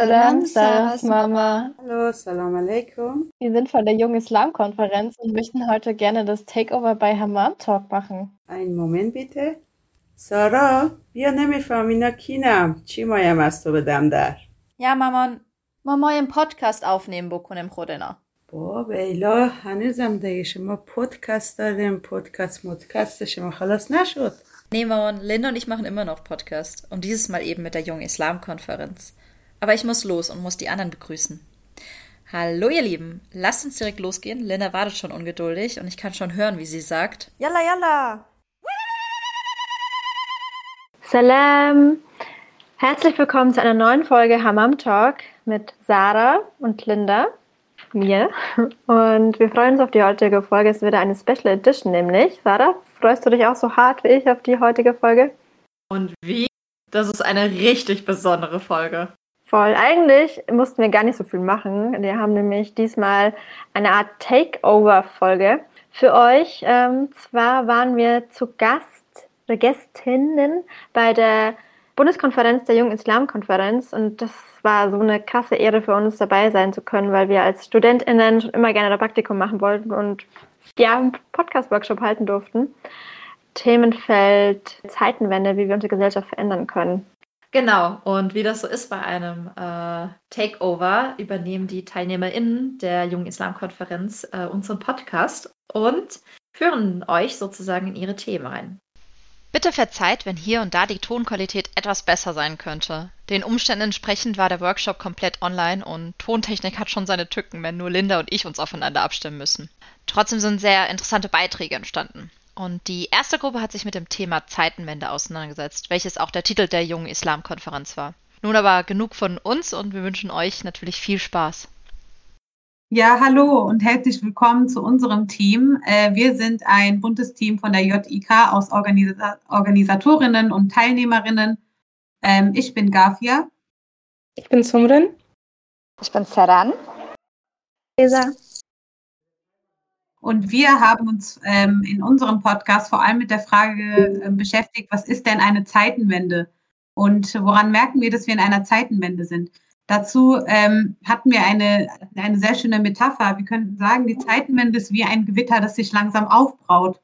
Salam, Sarahs Mama. Hallo, Salam alaikum. Wir sind von der Jungen Islam-Konferenz und möchten heute gerne das Takeover bei Hammam Talk machen. Einen Moment bitte. سارا بیا نمیفهم اینا کینم چی مایم از تو بدم در Ja, مامان ما مایم پادکست aufnehmen بکنیم خودنا با بیلا هنوزم دیگه شما پودکست داریم پودکست مدکست شما خلاص نشد Nee, Maman, Linda und ich machen immer noch Podcast. Und dieses Mal eben mit der Jungen Islam-Konferenz. Aber ich muss los und muss die anderen begrüßen. Hallo, ihr Lieben. Lasst uns direkt losgehen. Linda wartet schon ungeduldig und ich kann schon hören, wie sie sagt. Yalla, yalla. Salam. Herzlich willkommen zu einer neuen Folge Hammam Talk mit Sarah und Linda, mir. Und wir freuen uns auf die heutige Folge. Es ist wieder eine Special Edition, nämlich. Sarah, freust du dich auch so hart wie ich auf die heutige Folge? Und wie? Das ist eine richtig besondere Folge. Voll. Eigentlich mussten wir gar nicht so viel machen. Wir haben nämlich diesmal eine Art Takeover-Folge für euch. Ähm, zwar waren wir zu Gast oder Gästinnen bei der Bundeskonferenz der Jungen Islamkonferenz und das war so eine krasse Ehre für uns dabei sein zu können, weil wir als StudentInnen schon immer gerne ein Praktikum machen wollten und ja, einen Podcast-Workshop halten durften. Themenfeld Zeitenwende, wie wir unsere Gesellschaft verändern können. Genau, und wie das so ist bei einem äh, Takeover, übernehmen die TeilnehmerInnen der Jungen Islamkonferenz äh, unseren Podcast und führen euch sozusagen in ihre Themen rein. Bitte verzeiht, wenn hier und da die Tonqualität etwas besser sein könnte. Den Umständen entsprechend war der Workshop komplett online und Tontechnik hat schon seine Tücken, wenn nur Linda und ich uns aufeinander abstimmen müssen. Trotzdem sind sehr interessante Beiträge entstanden. Und die erste Gruppe hat sich mit dem Thema Zeitenwende auseinandergesetzt, welches auch der Titel der jungen Islamkonferenz war. Nun aber genug von uns und wir wünschen euch natürlich viel Spaß. Ja, hallo und herzlich willkommen zu unserem Team. Äh, wir sind ein buntes Team von der JIK aus Organisa Organisatorinnen und Teilnehmerinnen. Ähm, ich bin Gafia. Ich bin Sumrin. Ich bin Saran. Lisa. Und wir haben uns ähm, in unserem Podcast vor allem mit der Frage äh, beschäftigt, was ist denn eine Zeitenwende? Und woran merken wir, dass wir in einer Zeitenwende sind? Dazu ähm, hatten wir eine, eine sehr schöne Metapher. Wir könnten sagen, die Zeitenwende ist wie ein Gewitter, das sich langsam aufbraut.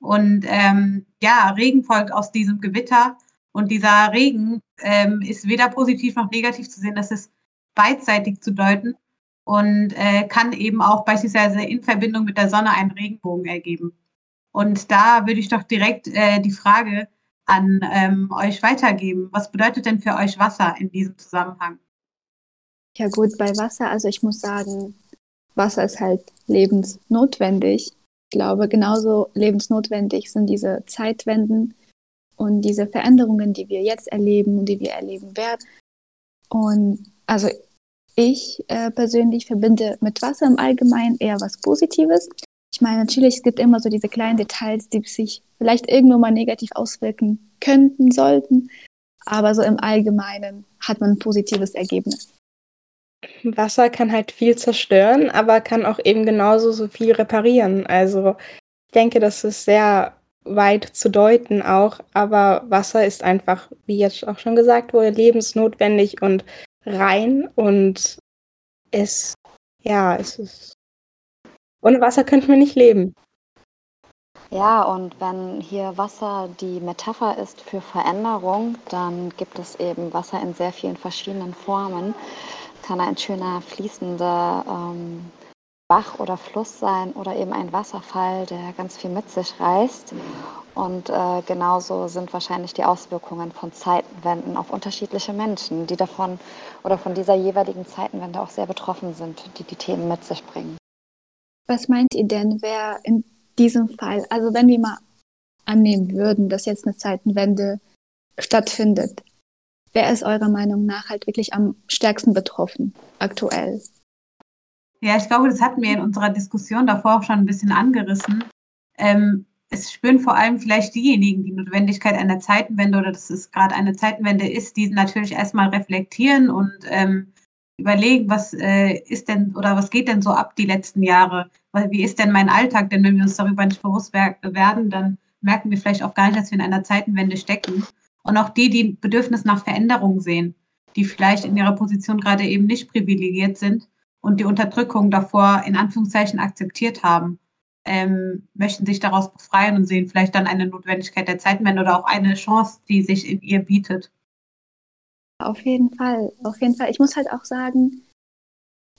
Und ähm, ja, Regen folgt aus diesem Gewitter. Und dieser Regen ähm, ist weder positiv noch negativ zu sehen. Das ist beidseitig zu deuten und äh, kann eben auch beispielsweise in Verbindung mit der Sonne einen Regenbogen ergeben. Und da würde ich doch direkt äh, die Frage an ähm, euch weitergeben. Was bedeutet denn für euch Wasser in diesem Zusammenhang? Ja gut, bei Wasser, also ich muss sagen, Wasser ist halt lebensnotwendig. Ich glaube, genauso lebensnotwendig sind diese Zeitwenden und diese Veränderungen, die wir jetzt erleben und die wir erleben werden. Und also ich äh, persönlich verbinde mit Wasser im Allgemeinen eher was Positives. Ich meine, natürlich, es gibt immer so diese kleinen Details, die sich vielleicht irgendwo mal negativ auswirken könnten, sollten. Aber so im Allgemeinen hat man ein positives Ergebnis. Wasser kann halt viel zerstören, aber kann auch eben genauso so viel reparieren. Also ich denke, das ist sehr weit zu deuten auch, aber Wasser ist einfach, wie jetzt auch schon gesagt wurde, lebensnotwendig und rein und es, ja, es ist. Ohne Wasser könnten wir nicht leben. Ja, und wenn hier Wasser die Metapher ist für Veränderung, dann gibt es eben Wasser in sehr vielen verschiedenen Formen. Kann ein schöner fließender ähm, Bach oder Fluss sein oder eben ein Wasserfall, der ganz viel mit sich reißt. Und äh, genauso sind wahrscheinlich die Auswirkungen von Zeitenwenden auf unterschiedliche Menschen, die davon oder von dieser jeweiligen Zeitenwende auch sehr betroffen sind, die die Themen mit sich bringen. Was meint ihr denn, wer in diesem Fall, also wenn wir mal annehmen würden, dass jetzt eine Zeitenwende stattfindet, wer ist eurer Meinung nach halt wirklich am stärksten betroffen aktuell? Ja, ich glaube, das hatten wir in unserer Diskussion davor auch schon ein bisschen angerissen. Ähm, es spüren vor allem vielleicht diejenigen die Notwendigkeit einer Zeitenwende oder dass es gerade eine Zeitenwende ist, die natürlich erstmal reflektieren und ähm, überlegen, was äh, ist denn oder was geht denn so ab die letzten Jahre? Wie ist denn mein Alltag? Denn wenn wir uns darüber nicht bewusst werden, dann merken wir vielleicht auch gar nicht, dass wir in einer Zeitenwende stecken. Und auch die, die Bedürfnis nach Veränderung sehen. die vielleicht in ihrer Position gerade eben nicht privilegiert sind und die Unterdrückung davor in Anführungszeichen akzeptiert haben, ähm, möchten sich daraus befreien und sehen vielleicht dann eine Notwendigkeit der Zeitenwende oder auch eine Chance, die sich in ihr bietet. Auf jeden Fall, auf jeden Fall. Ich muss halt auch sagen,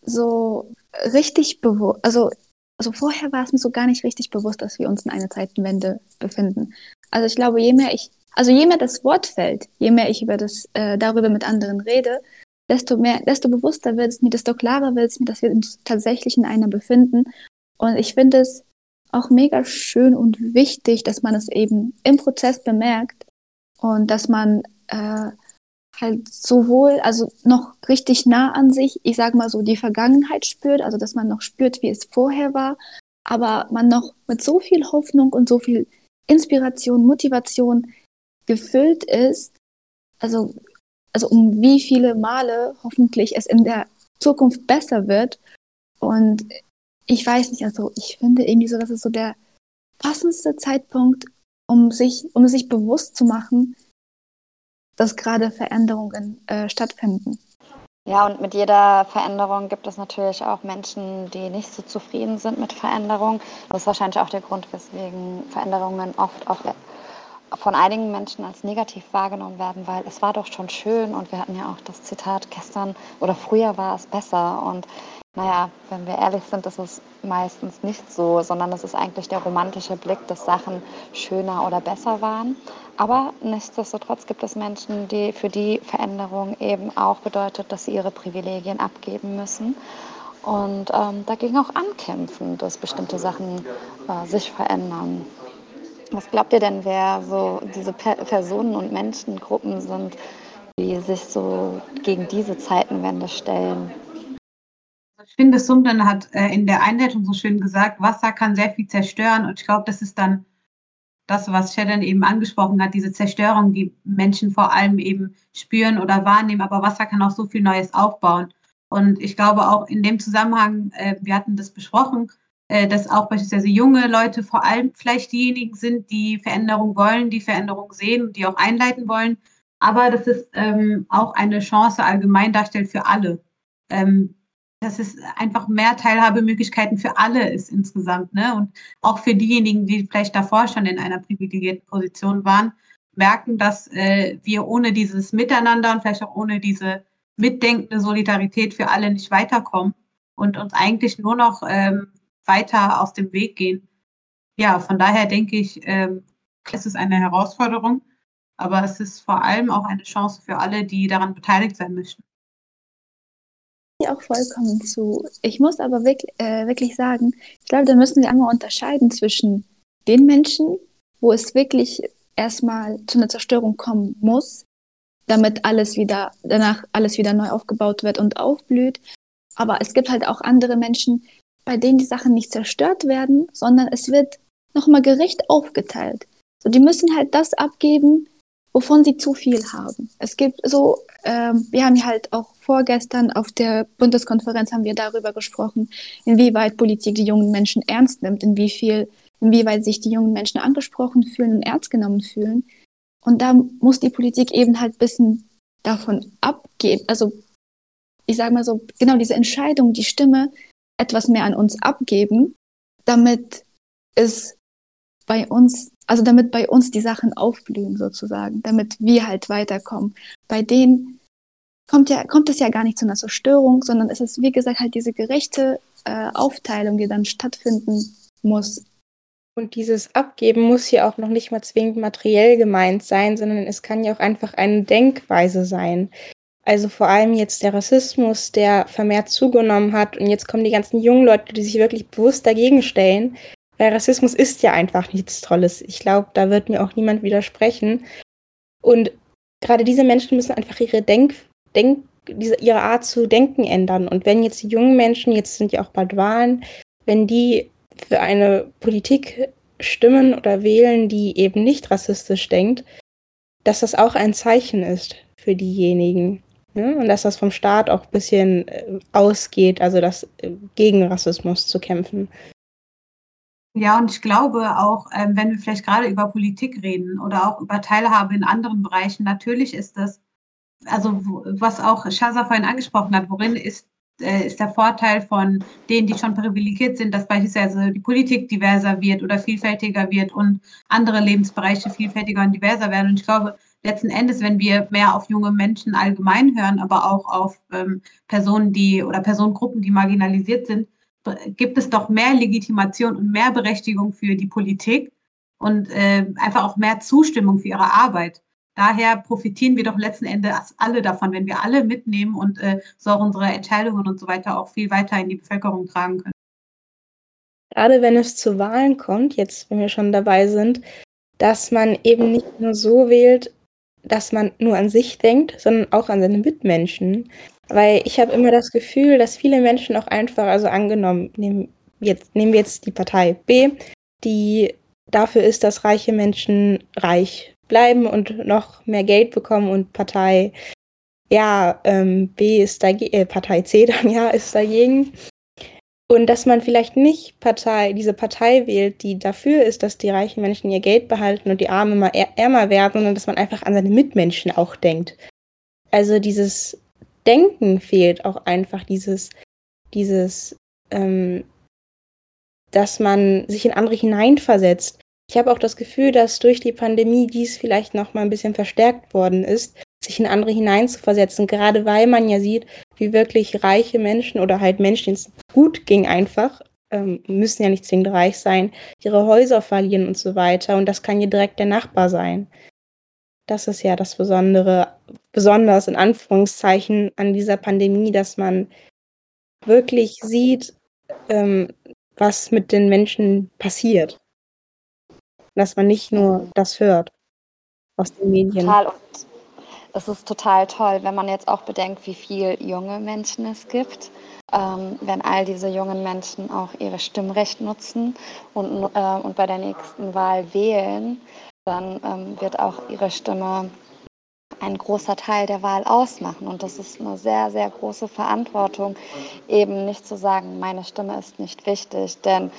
so richtig bewusst, also, also vorher war es mir so gar nicht richtig bewusst, dass wir uns in einer Zeitenwende befinden. Also ich glaube, je mehr ich, also je mehr das Wort fällt, je mehr ich über das, äh, darüber mit anderen rede, desto mehr, desto bewusster wird es mir, desto klarer wird es mir, dass wir uns tatsächlich in einer befinden. Und ich finde es auch mega schön und wichtig, dass man es eben im Prozess bemerkt und dass man äh, halt sowohl, also noch richtig nah an sich, ich sage mal so, die Vergangenheit spürt, also dass man noch spürt, wie es vorher war, aber man noch mit so viel Hoffnung und so viel Inspiration, Motivation gefüllt ist, also, also um wie viele Male hoffentlich es in der Zukunft besser wird. Und ich weiß nicht, also ich finde irgendwie so, dass es so der passendste Zeitpunkt, um sich, um sich bewusst zu machen, dass gerade Veränderungen äh, stattfinden. Ja, und mit jeder Veränderung gibt es natürlich auch Menschen, die nicht so zufrieden sind mit Veränderungen. Das ist wahrscheinlich auch der Grund, weswegen Veränderungen oft auch von einigen Menschen als negativ wahrgenommen werden, weil es war doch schon schön und wir hatten ja auch das Zitat gestern oder früher war es besser und naja, wenn wir ehrlich sind, ist es meistens nicht so, sondern es ist eigentlich der romantische Blick, dass Sachen schöner oder besser waren. Aber nichtsdestotrotz gibt es Menschen, die für die Veränderung eben auch bedeutet, dass sie ihre Privilegien abgeben müssen und ähm, dagegen auch ankämpfen, dass bestimmte Sachen äh, sich verändern. Was glaubt ihr denn, wer so diese Personen und Menschengruppen sind, die sich so gegen diese Zeitenwende stellen? Ich finde, Sumden hat äh, in der Einleitung so schön gesagt, Wasser kann sehr viel zerstören. Und ich glaube, das ist dann das, was Sharon eben angesprochen hat, diese Zerstörung, die Menschen vor allem eben spüren oder wahrnehmen. Aber Wasser kann auch so viel Neues aufbauen. Und ich glaube auch in dem Zusammenhang, äh, wir hatten das besprochen, dass auch beispielsweise junge Leute vor allem vielleicht diejenigen sind, die Veränderung wollen, die Veränderung sehen und die auch einleiten wollen. Aber dass es ähm, auch eine Chance allgemein darstellt für alle. Ähm, dass es einfach mehr Teilhabemöglichkeiten für alle ist insgesamt. Ne? Und auch für diejenigen, die vielleicht davor schon in einer privilegierten Position waren, merken, dass äh, wir ohne dieses Miteinander und vielleicht auch ohne diese mitdenkende Solidarität für alle nicht weiterkommen und uns eigentlich nur noch ähm, weiter aus dem Weg gehen. Ja, von daher denke ich, ähm, es ist eine Herausforderung, aber es ist vor allem auch eine Chance für alle, die daran beteiligt sein möchten. Ich auch vollkommen zu. Ich muss aber wirklich, äh, wirklich sagen, ich glaube, da müssen wir einmal unterscheiden zwischen den Menschen, wo es wirklich erstmal zu einer Zerstörung kommen muss, damit alles wieder, danach alles wieder neu aufgebaut wird und aufblüht. Aber es gibt halt auch andere Menschen, bei denen die Sachen nicht zerstört werden, sondern es wird nochmal gerecht aufgeteilt. So, die müssen halt das abgeben, wovon sie zu viel haben. Es gibt so, ähm, wir haben halt auch vorgestern auf der Bundeskonferenz haben wir darüber gesprochen, inwieweit Politik die jungen Menschen ernst nimmt, in inwieweit sich die jungen Menschen angesprochen fühlen und ernst genommen fühlen. Und da muss die Politik eben halt bisschen davon abgeben, also ich sage mal so, genau diese Entscheidung, die Stimme etwas mehr an uns abgeben, damit es bei uns, also damit bei uns die Sachen aufblühen sozusagen, damit wir halt weiterkommen. Bei denen kommt ja, kommt es ja gar nicht zu einer Zerstörung, sondern es ist, wie gesagt, halt diese gerechte äh, Aufteilung, die dann stattfinden muss. Und dieses Abgeben muss hier auch noch nicht mal zwingend materiell gemeint sein, sondern es kann ja auch einfach eine Denkweise sein. Also vor allem jetzt der Rassismus, der vermehrt zugenommen hat. Und jetzt kommen die ganzen jungen Leute, die sich wirklich bewusst dagegen stellen. Weil Rassismus ist ja einfach nichts Tolles. Ich glaube, da wird mir auch niemand widersprechen. Und gerade diese Menschen müssen einfach ihre Denk, Denk, diese, ihre Art zu denken ändern. Und wenn jetzt die jungen Menschen, jetzt sind ja auch bald Wahlen, wenn die für eine Politik stimmen oder wählen, die eben nicht rassistisch denkt, dass das auch ein Zeichen ist für diejenigen. Ne? Und dass das vom Staat auch ein bisschen äh, ausgeht, also das äh, gegen Rassismus zu kämpfen. Ja, und ich glaube auch, ähm, wenn wir vielleicht gerade über Politik reden oder auch über Teilhabe in anderen Bereichen, natürlich ist das also was auch Shaza vorhin angesprochen hat, worin ist, äh, ist der Vorteil von denen, die schon privilegiert sind, dass beispielsweise die Politik diverser wird oder vielfältiger wird und andere Lebensbereiche vielfältiger und diverser werden. Und ich glaube, letzten Endes, wenn wir mehr auf junge Menschen allgemein hören, aber auch auf ähm, Personen, die oder Personengruppen, die marginalisiert sind, gibt es doch mehr Legitimation und mehr Berechtigung für die Politik und äh, einfach auch mehr Zustimmung für ihre Arbeit. Daher profitieren wir doch letzten Endes alle davon, wenn wir alle mitnehmen und äh, so auch unsere Entscheidungen und so weiter auch viel weiter in die Bevölkerung tragen können. Gerade wenn es zu Wahlen kommt, jetzt wenn wir schon dabei sind, dass man eben nicht nur so wählt, dass man nur an sich denkt, sondern auch an seine Mitmenschen. Weil ich habe immer das Gefühl, dass viele Menschen auch einfach, also angenommen, nehmen, jetzt, nehmen wir jetzt die Partei B, die dafür ist, dass reiche Menschen reich bleiben und noch mehr Geld bekommen und Partei ja, ähm, B ist dagegen, äh, Partei C dann ja ist dagegen. Und dass man vielleicht nicht Partei, diese Partei wählt, die dafür ist, dass die reichen Menschen ihr Geld behalten und die Armen immer ärmer werden, sondern dass man einfach an seine Mitmenschen auch denkt. Also dieses Denken fehlt auch einfach, dieses, dieses, ähm, dass man sich in andere hineinversetzt. Ich habe auch das Gefühl, dass durch die Pandemie dies vielleicht noch mal ein bisschen verstärkt worden ist, sich in andere hineinzuversetzen, gerade weil man ja sieht, wie wirklich reiche Menschen oder halt Menschen, denen es gut ging einfach, ähm, müssen ja nicht zwingend reich sein, ihre Häuser verlieren und so weiter. Und das kann ja direkt der Nachbar sein. Das ist ja das Besondere, besonders in Anführungszeichen an dieser Pandemie, dass man wirklich sieht, ähm, was mit den Menschen passiert. Dass man nicht nur das hört aus den Medien. Total. Und es ist total toll, wenn man jetzt auch bedenkt, wie viele junge Menschen es gibt. Ähm, wenn all diese jungen Menschen auch ihre Stimmrecht nutzen und, äh, und bei der nächsten Wahl wählen, dann ähm, wird auch ihre Stimme ein großer Teil der Wahl ausmachen. Und das ist eine sehr, sehr große Verantwortung, eben nicht zu sagen, meine Stimme ist nicht wichtig. Denn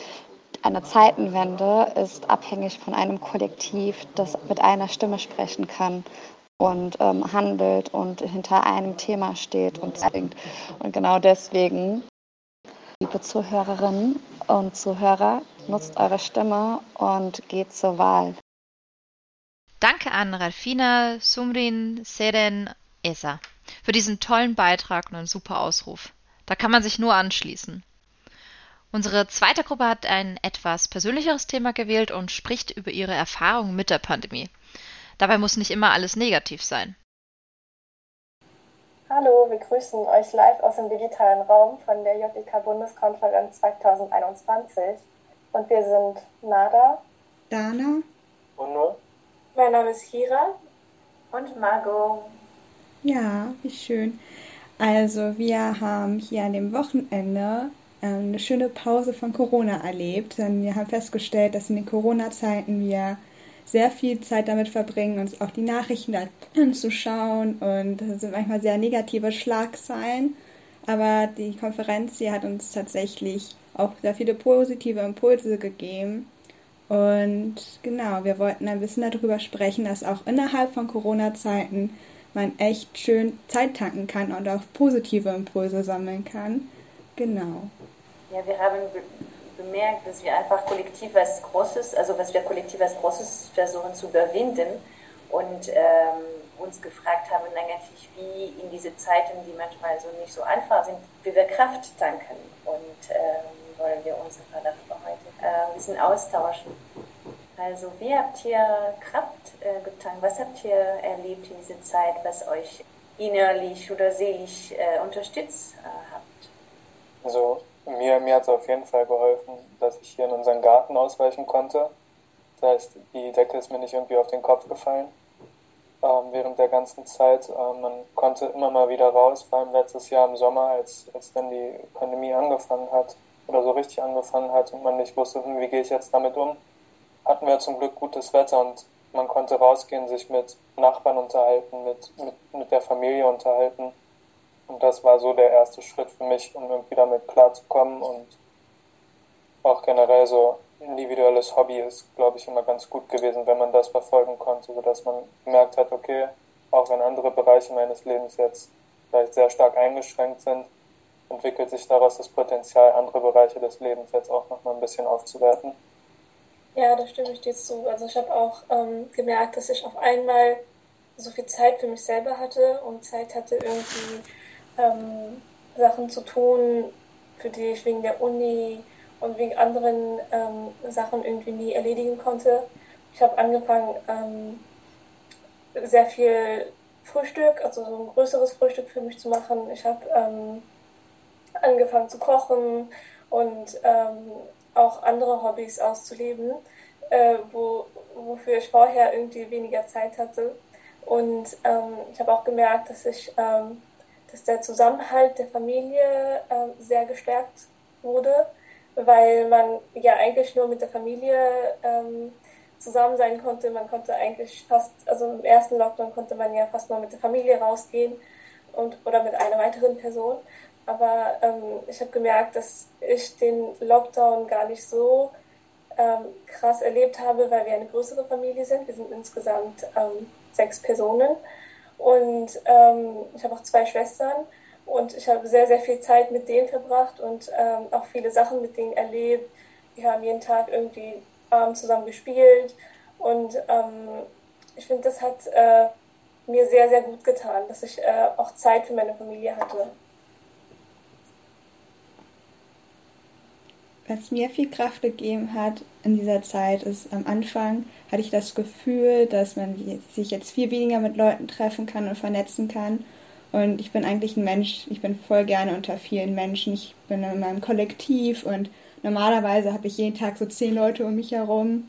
eine Zeitenwende ist abhängig von einem Kollektiv, das mit einer Stimme sprechen kann und ähm, handelt und hinter einem Thema steht und singt. Und genau deswegen, liebe Zuhörerinnen und Zuhörer, nutzt eure Stimme und geht zur Wahl. Danke an Ralfina, Sumrin, Seren, Esa für diesen tollen Beitrag und einen super Ausruf. Da kann man sich nur anschließen. Unsere zweite Gruppe hat ein etwas persönlicheres Thema gewählt und spricht über ihre Erfahrungen mit der Pandemie. Dabei muss nicht immer alles negativ sein. Hallo, wir grüßen euch live aus dem digitalen Raum von der JIK Bundeskonferenz 2021. Und wir sind Nada, Dana und Nur. Mein Name ist Hira und Margot. Ja, wie schön. Also wir haben hier an dem Wochenende ähm, eine schöne Pause von Corona erlebt, denn wir haben festgestellt, dass in den Corona-Zeiten wir sehr viel Zeit damit verbringen, uns auch die Nachrichten anzuschauen und das sind manchmal sehr negative Schlagzeilen. Aber die Konferenz hier hat uns tatsächlich auch sehr viele positive Impulse gegeben. Und genau, wir wollten ein bisschen darüber sprechen, dass auch innerhalb von Corona-Zeiten man echt schön Zeit tanken kann und auch positive Impulse sammeln kann. Genau. Ja, wir haben bemerkt, dass wir einfach kollektiv was Großes, also was wir kollektiv als Großes versuchen zu überwinden und ähm, uns gefragt haben eigentlich, wie in diese Zeiten, die manchmal so nicht so einfach sind, wie wir Kraft tanken. Und ähm, wollen wir uns darüber heute äh, ein bisschen austauschen. Also, wie habt ihr Kraft äh, getankt? Was habt ihr erlebt in dieser Zeit, was euch innerlich oder seelisch äh, unterstützt äh, habt? Also, mir, mir hat es auf jeden Fall geholfen, dass ich hier in unseren Garten ausweichen konnte. Das heißt, die Decke ist mir nicht irgendwie auf den Kopf gefallen ähm, während der ganzen Zeit. Ähm, man konnte immer mal wieder raus, vor allem letztes Jahr im Sommer, als, als dann die Pandemie angefangen hat oder so richtig angefangen hat und man nicht wusste, hm, wie gehe ich jetzt damit um, hatten wir zum Glück gutes Wetter und man konnte rausgehen, sich mit Nachbarn unterhalten, mit, mit, mit der Familie unterhalten. Und das war so der erste Schritt für mich, um irgendwie damit klarzukommen und auch generell so individuelles Hobby ist, glaube ich, immer ganz gut gewesen, wenn man das verfolgen konnte, sodass man gemerkt hat, okay, auch wenn andere Bereiche meines Lebens jetzt vielleicht sehr stark eingeschränkt sind, entwickelt sich daraus das Potenzial, andere Bereiche des Lebens jetzt auch nochmal ein bisschen aufzuwerten. Ja, da stimme ich dir zu. Also ich habe auch ähm, gemerkt, dass ich auf einmal so viel Zeit für mich selber hatte und Zeit hatte, irgendwie ähm, Sachen zu tun, für die ich wegen der Uni und wegen anderen ähm, Sachen irgendwie nie erledigen konnte. Ich habe angefangen, ähm, sehr viel Frühstück, also so ein größeres Frühstück für mich zu machen. Ich habe ähm, angefangen zu kochen und ähm, auch andere Hobbys auszuleben, äh, wo, wofür ich vorher irgendwie weniger Zeit hatte. Und ähm, ich habe auch gemerkt, dass ich, ähm, dass der Zusammenhalt der Familie äh, sehr gestärkt wurde, weil man ja eigentlich nur mit der Familie ähm, zusammen sein konnte. Man konnte eigentlich fast, also im ersten Lockdown konnte man ja fast nur mit der Familie rausgehen und oder mit einer weiteren Person. Aber ähm, ich habe gemerkt, dass ich den Lockdown gar nicht so ähm, krass erlebt habe, weil wir eine größere Familie sind. Wir sind insgesamt ähm, sechs Personen und ähm, ich habe auch zwei Schwestern und ich habe sehr, sehr viel Zeit mit denen verbracht und ähm, auch viele Sachen mit denen erlebt. Wir haben jeden Tag irgendwie ähm, zusammen gespielt und ähm, ich finde, das hat äh, mir sehr, sehr gut getan, dass ich äh, auch Zeit für meine Familie hatte. Was mir viel Kraft gegeben hat in dieser Zeit, ist am Anfang hatte ich das Gefühl, dass man sich jetzt viel weniger mit Leuten treffen kann und vernetzen kann. Und ich bin eigentlich ein Mensch, ich bin voll gerne unter vielen Menschen. Ich bin in meinem Kollektiv und normalerweise habe ich jeden Tag so zehn Leute um mich herum.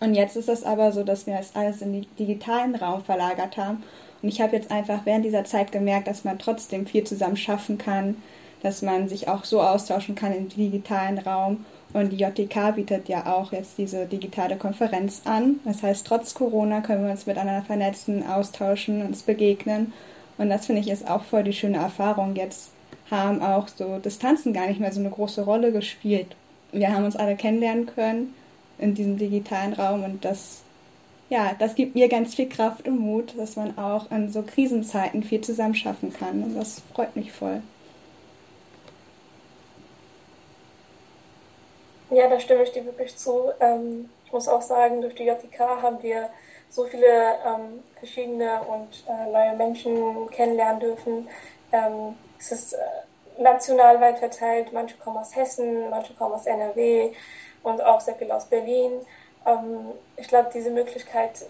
Und jetzt ist es aber so, dass wir das alles in den digitalen Raum verlagert haben. Und ich habe jetzt einfach während dieser Zeit gemerkt, dass man trotzdem viel zusammen schaffen kann, dass man sich auch so austauschen kann im digitalen Raum. Und die JTK bietet ja auch jetzt diese digitale Konferenz an. Das heißt, trotz Corona können wir uns miteinander vernetzen, austauschen, uns begegnen. Und das finde ich ist auch voll die schöne Erfahrung. Jetzt haben auch so Distanzen gar nicht mehr so eine große Rolle gespielt. Wir haben uns alle kennenlernen können in diesem digitalen Raum und das, ja, das gibt mir ganz viel Kraft und Mut, dass man auch in so Krisenzeiten viel zusammen schaffen kann. Und das freut mich voll. Ja, da stimme ich dir wirklich zu. Ähm, ich muss auch sagen, durch die JTK haben wir so viele ähm, verschiedene und äh, neue Menschen kennenlernen dürfen. Ähm, es ist äh, national weit verteilt. Manche kommen aus Hessen, manche kommen aus NRW und auch sehr viel aus Berlin. Ähm, ich glaube, diese Möglichkeit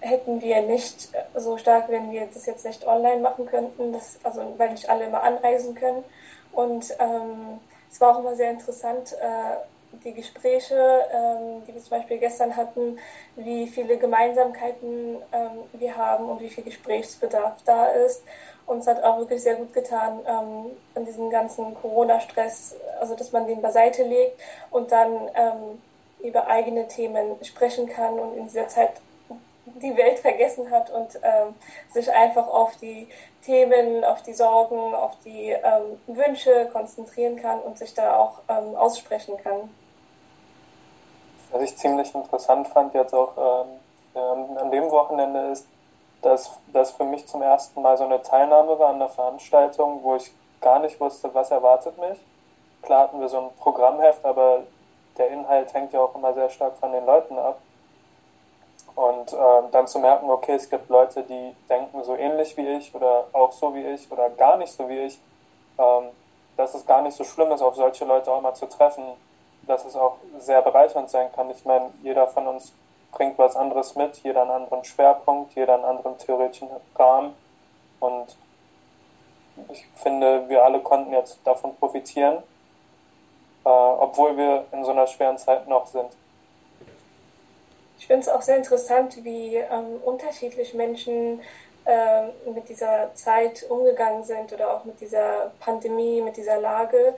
hätten wir nicht so stark, wenn wir das jetzt nicht online machen könnten, das, also weil nicht alle immer anreisen können. Und ähm, es war auch immer sehr interessant, äh, die Gespräche, ähm, die wir zum Beispiel gestern hatten, wie viele Gemeinsamkeiten ähm, wir haben und wie viel Gesprächsbedarf da ist. Uns hat auch wirklich sehr gut getan, ähm, an diesem ganzen Corona-Stress, also dass man den beiseite legt und dann ähm, über eigene Themen sprechen kann und in dieser Zeit die Welt vergessen hat und ähm, sich einfach auf die Themen, auf die Sorgen, auf die ähm, Wünsche konzentrieren kann und sich da auch ähm, aussprechen kann. Was ich ziemlich interessant fand jetzt auch ähm, an dem Wochenende ist, dass das für mich zum ersten Mal so eine Teilnahme war an der Veranstaltung, wo ich gar nicht wusste, was erwartet mich. Klar hatten wir so ein Programmheft, aber der Inhalt hängt ja auch immer sehr stark von den Leuten ab. Und äh, dann zu merken, okay, es gibt Leute, die denken so ähnlich wie ich oder auch so wie ich oder gar nicht so wie ich, ähm, dass es gar nicht so schlimm ist, auf solche Leute auch mal zu treffen dass es auch sehr bereichernd sein kann. Ich meine, jeder von uns bringt was anderes mit, jeder einen anderen Schwerpunkt, jeder einen anderen theoretischen Rahmen. Und ich finde, wir alle konnten jetzt davon profitieren, äh, obwohl wir in so einer schweren Zeit noch sind. Ich finde es auch sehr interessant, wie ähm, unterschiedlich Menschen äh, mit dieser Zeit umgegangen sind oder auch mit dieser Pandemie, mit dieser Lage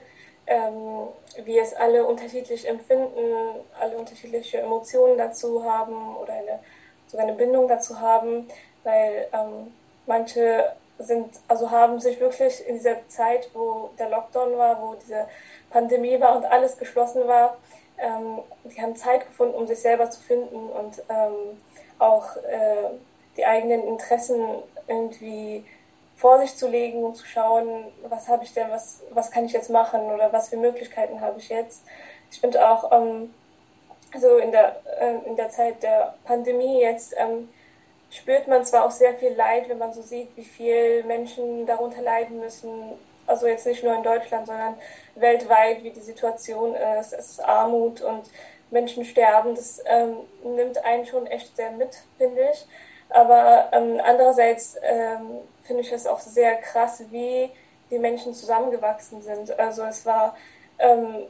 ähm, wir es alle unterschiedlich empfinden, alle unterschiedliche Emotionen dazu haben oder eine, sogar eine Bindung dazu haben, weil ähm, manche sind, also haben sich wirklich in dieser Zeit, wo der Lockdown war, wo diese Pandemie war und alles geschlossen war, ähm, die haben Zeit gefunden, um sich selber zu finden und ähm, auch äh, die eigenen Interessen irgendwie vor sich zu legen und zu schauen, was habe ich denn, was, was kann ich jetzt machen oder was für Möglichkeiten habe ich jetzt. Ich finde auch, ähm, also in der, äh, in der Zeit der Pandemie jetzt ähm, spürt man zwar auch sehr viel Leid, wenn man so sieht, wie viel Menschen darunter leiden müssen, also jetzt nicht nur in Deutschland, sondern weltweit, wie die Situation ist, es ist Armut und Menschen sterben, das ähm, nimmt einen schon echt sehr mit, finde ich. Aber ähm, andererseits ähm, finde ich es auch sehr krass, wie die Menschen zusammengewachsen sind. Also es war ähm,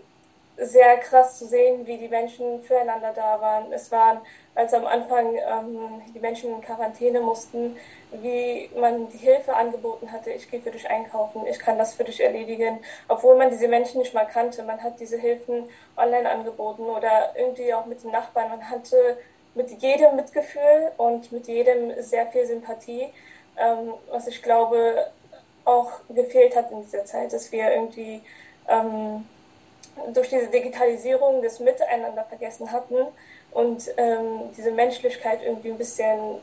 sehr krass zu sehen, wie die Menschen füreinander da waren. Es waren, als am Anfang ähm, die Menschen in Quarantäne mussten, wie man die Hilfe angeboten hatte, ich gehe für dich einkaufen, ich kann das für dich erledigen, obwohl man diese Menschen nicht mal kannte. Man hat diese Hilfen online angeboten oder irgendwie auch mit den Nachbarn. Man hatte mit jedem Mitgefühl und mit jedem sehr viel Sympathie, ähm, was ich glaube auch gefehlt hat in dieser Zeit, dass wir irgendwie ähm, durch diese Digitalisierung das Miteinander vergessen hatten und ähm, diese Menschlichkeit irgendwie ein bisschen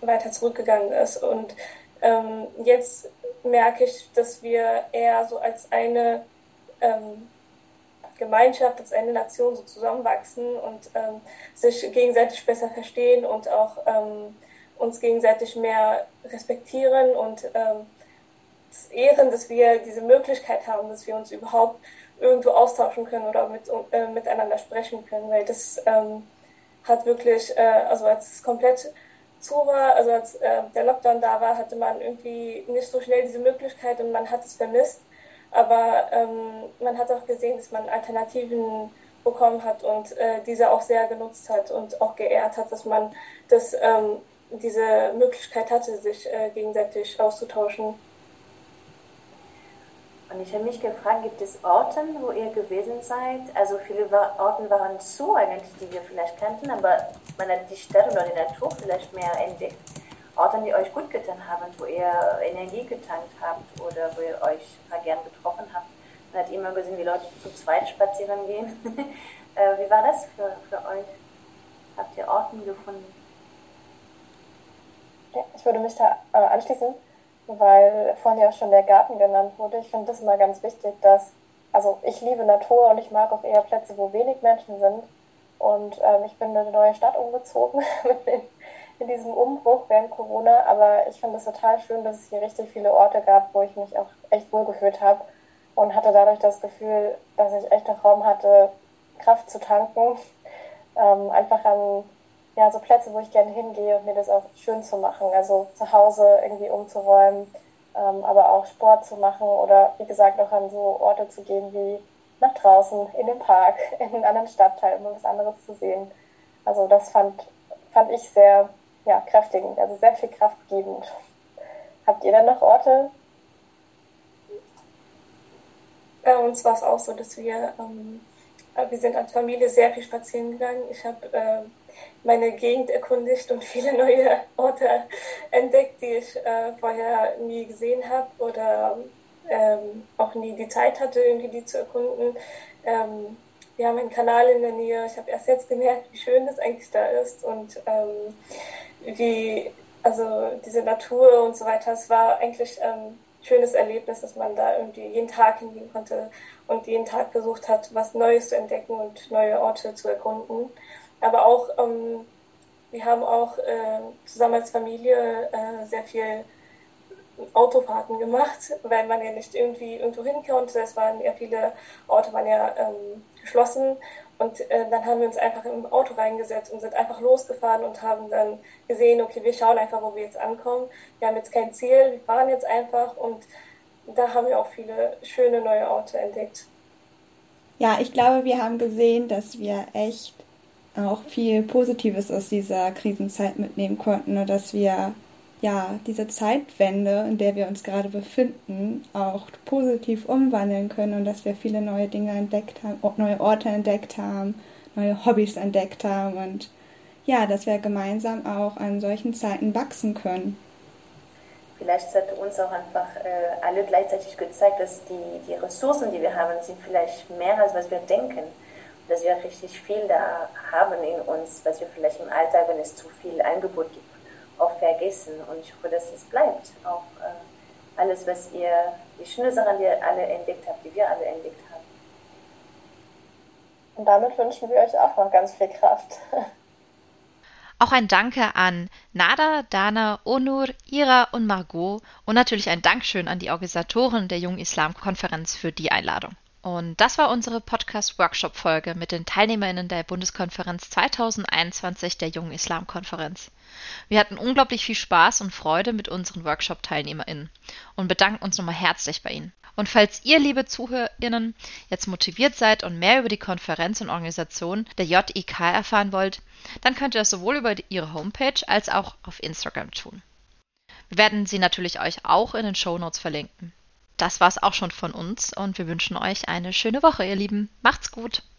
weiter zurückgegangen ist. Und ähm, jetzt merke ich, dass wir eher so als eine ähm, Gemeinschaft, als eine Nation so zusammenwachsen und ähm, sich gegenseitig besser verstehen und auch ähm, uns gegenseitig mehr respektieren und ähm, ehren, dass wir diese Möglichkeit haben, dass wir uns überhaupt irgendwo austauschen können oder mit, äh, miteinander sprechen können, weil das ähm, hat wirklich, äh, also als es komplett zu war, also als äh, der Lockdown da war, hatte man irgendwie nicht so schnell diese Möglichkeit und man hat es vermisst. Aber ähm, man hat auch gesehen, dass man Alternativen bekommen hat und äh, diese auch sehr genutzt hat und auch geehrt hat, dass man das, ähm, diese Möglichkeit hatte, sich äh, gegenseitig auszutauschen. Und ich habe mich gefragt, gibt es Orte, wo ihr gewesen seid? Also viele Orte waren zu eigentlich, die wir vielleicht kannten, aber man hat die Stadt oder die Natur vielleicht mehr entdeckt. Orte, die euch gut getan haben, wo ihr Energie getankt habt oder wo ihr euch gern getroffen habt. Man hat immer gesehen, wie Leute zu zweit spazieren gehen. Äh, wie war das für, für euch? Habt ihr Orten gefunden? Ja, ich würde mich da äh, anschließen weil vorhin ja schon der Garten genannt wurde. Ich finde das immer ganz wichtig, dass, also ich liebe Natur und ich mag auch eher Plätze, wo wenig Menschen sind. Und ähm, ich bin in eine neue Stadt umgezogen in, in diesem Umbruch während Corona. Aber ich finde es total schön, dass es hier richtig viele Orte gab, wo ich mich auch echt wohlgefühlt habe und hatte dadurch das Gefühl, dass ich echt einen Raum hatte, Kraft zu tanken. Ähm, einfach an ja, so Plätze, wo ich gerne hingehe und mir das auch schön zu machen. Also zu Hause irgendwie umzuräumen, ähm, aber auch Sport zu machen oder wie gesagt auch an so Orte zu gehen wie nach draußen, in den Park, in einen anderen Stadtteil, um was anderes zu sehen. Also das fand, fand ich sehr ja, kräftigend, also sehr viel kraftgebend. Habt ihr denn noch Orte? Bei uns war es auch so, dass wir, ähm, wir sind als Familie sehr viel spazieren gegangen. Ich habe äh, meine Gegend erkundigt und viele neue Orte entdeckt, die ich äh, vorher nie gesehen habe oder ähm, auch nie die Zeit hatte, irgendwie die zu erkunden. Ähm, wir haben einen Kanal in der Nähe. Ich habe erst jetzt gemerkt, wie schön das eigentlich da ist und ähm, wie, also diese Natur und so weiter. Es war eigentlich ein schönes Erlebnis, dass man da irgendwie jeden Tag hingehen konnte und jeden Tag versucht hat, was Neues zu entdecken und neue Orte zu erkunden. Aber auch, ähm, wir haben auch äh, zusammen als Familie äh, sehr viel Autofahrten gemacht, weil man ja nicht irgendwie irgendwo hin konnte. Es waren ja viele Orte waren ja ähm, geschlossen. Und äh, dann haben wir uns einfach im Auto reingesetzt und sind einfach losgefahren und haben dann gesehen, okay, wir schauen einfach, wo wir jetzt ankommen. Wir haben jetzt kein Ziel, wir fahren jetzt einfach und da haben wir auch viele schöne neue Orte entdeckt. Ja, ich glaube, wir haben gesehen, dass wir echt auch viel Positives aus dieser Krisenzeit mitnehmen konnten und dass wir ja diese Zeitwende, in der wir uns gerade befinden, auch positiv umwandeln können und dass wir viele neue Dinge entdeckt haben, neue Orte entdeckt haben, neue Hobbys entdeckt haben und ja, dass wir gemeinsam auch an solchen Zeiten wachsen können. Vielleicht hat uns auch einfach äh, alle gleichzeitig gezeigt, dass die, die Ressourcen, die wir haben, sind vielleicht mehr, als was wir denken dass wir richtig viel da haben in uns, was wir vielleicht im Alltag, wenn es zu viel Angebot gibt, auch vergessen. Und ich hoffe, dass es bleibt. Auch äh, alles, was ihr, die schöne Sachen, die ihr alle entdeckt habt, die wir alle entdeckt haben. Und damit wünschen wir euch auch noch ganz viel Kraft. Auch ein Danke an Nada, Dana, Onur, Ira und Margot und natürlich ein Dankeschön an die Organisatoren der Jungen Islam-Konferenz für die Einladung. Und das war unsere Podcast-Workshop-Folge mit den TeilnehmerInnen der Bundeskonferenz 2021 der Jungen Islam-Konferenz. Wir hatten unglaublich viel Spaß und Freude mit unseren Workshop-TeilnehmerInnen und bedanken uns nochmal herzlich bei Ihnen. Und falls ihr, liebe ZuhörerInnen, jetzt motiviert seid und mehr über die Konferenz und Organisation der JIK erfahren wollt, dann könnt ihr das sowohl über ihre Homepage als auch auf Instagram tun. Wir werden sie natürlich euch auch in den Show Notes verlinken. Das war's auch schon von uns und wir wünschen euch eine schöne Woche, ihr Lieben. Macht's gut!